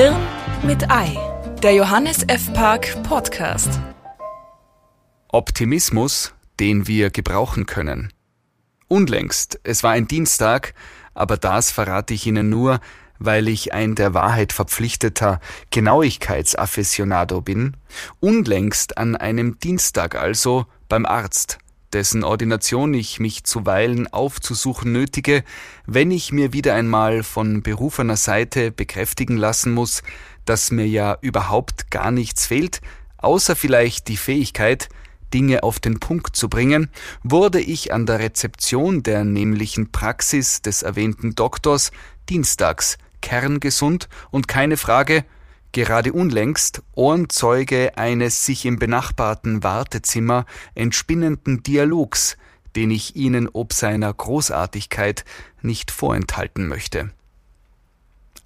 Hirn mit Ei, der Johannes F. Park Podcast. Optimismus, den wir gebrauchen können. Unlängst, es war ein Dienstag, aber das verrate ich Ihnen nur, weil ich ein der Wahrheit verpflichteter Genauigkeitsaffessionado bin, unlängst an einem Dienstag also beim Arzt dessen Ordination ich mich zuweilen aufzusuchen nötige, wenn ich mir wieder einmal von berufener Seite bekräftigen lassen muss, dass mir ja überhaupt gar nichts fehlt, außer vielleicht die Fähigkeit, Dinge auf den Punkt zu bringen, wurde ich an der Rezeption der nämlichen Praxis des erwähnten Doktors dienstags kerngesund und keine Frage, gerade unlängst Ohrenzeuge eines sich im benachbarten Wartezimmer entspinnenden Dialogs, den ich Ihnen ob seiner Großartigkeit nicht vorenthalten möchte.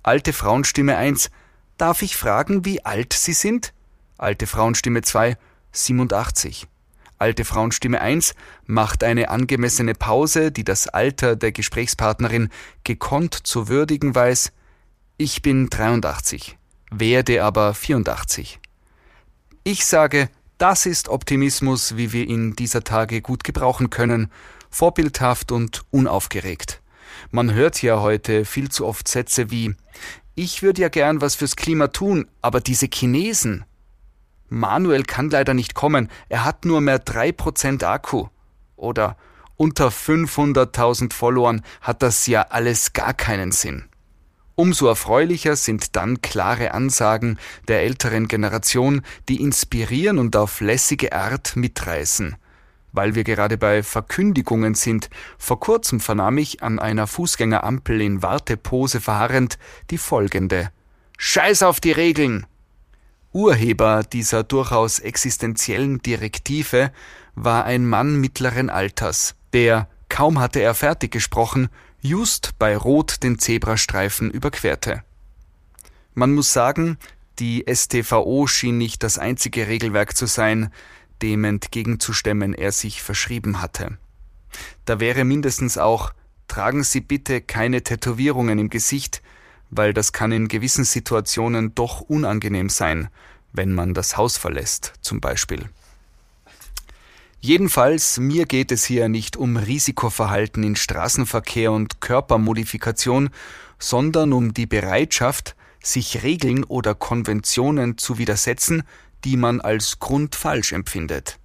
Alte Frauenstimme 1 Darf ich fragen, wie alt Sie sind? Alte Frauenstimme 2 87. Alte Frauenstimme 1 macht eine angemessene Pause, die das Alter der Gesprächspartnerin gekonnt zu würdigen weiß. Ich bin 83 werde aber 84. Ich sage, das ist Optimismus, wie wir ihn dieser Tage gut gebrauchen können, vorbildhaft und unaufgeregt. Man hört ja heute viel zu oft Sätze wie Ich würde ja gern was fürs Klima tun, aber diese Chinesen. Manuel kann leider nicht kommen, er hat nur mehr drei Prozent Akku. Oder unter 500.000 Followern hat das ja alles gar keinen Sinn. Umso erfreulicher sind dann klare Ansagen der älteren Generation, die inspirieren und auf lässige Art mitreißen. Weil wir gerade bei Verkündigungen sind, vor kurzem vernahm ich an einer Fußgängerampel in Wartepose verharrend die folgende Scheiß auf die Regeln. Urheber dieser durchaus existenziellen Direktive war ein Mann mittleren Alters, der, kaum hatte er fertig gesprochen, just bei Rot den Zebrastreifen überquerte. Man muss sagen, die STVO schien nicht das einzige Regelwerk zu sein, dem entgegenzustemmen er sich verschrieben hatte. Da wäre mindestens auch Tragen Sie bitte keine Tätowierungen im Gesicht, weil das kann in gewissen Situationen doch unangenehm sein, wenn man das Haus verlässt, zum Beispiel. Jedenfalls, mir geht es hier nicht um Risikoverhalten in Straßenverkehr und Körpermodifikation, sondern um die Bereitschaft, sich Regeln oder Konventionen zu widersetzen, die man als grundfalsch empfindet.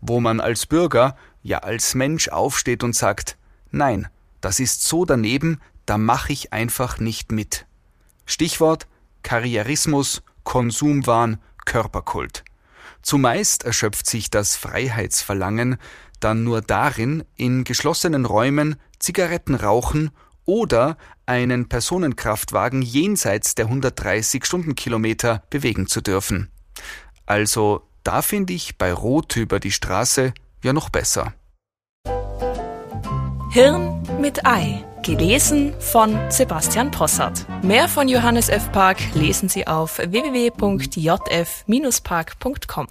Wo man als Bürger, ja als Mensch aufsteht und sagt, nein, das ist so daneben, da mache ich einfach nicht mit. Stichwort Karrierismus, Konsumwahn, Körperkult. Zumeist erschöpft sich das Freiheitsverlangen dann nur darin, in geschlossenen Räumen Zigaretten rauchen oder einen Personenkraftwagen jenseits der 130 Stundenkilometer bewegen zu dürfen. Also da finde ich bei Rot über die Straße ja noch besser. Hirn mit Ei. Gelesen von Sebastian Possart. Mehr von Johannes F. Park lesen Sie auf www.jf-park.com.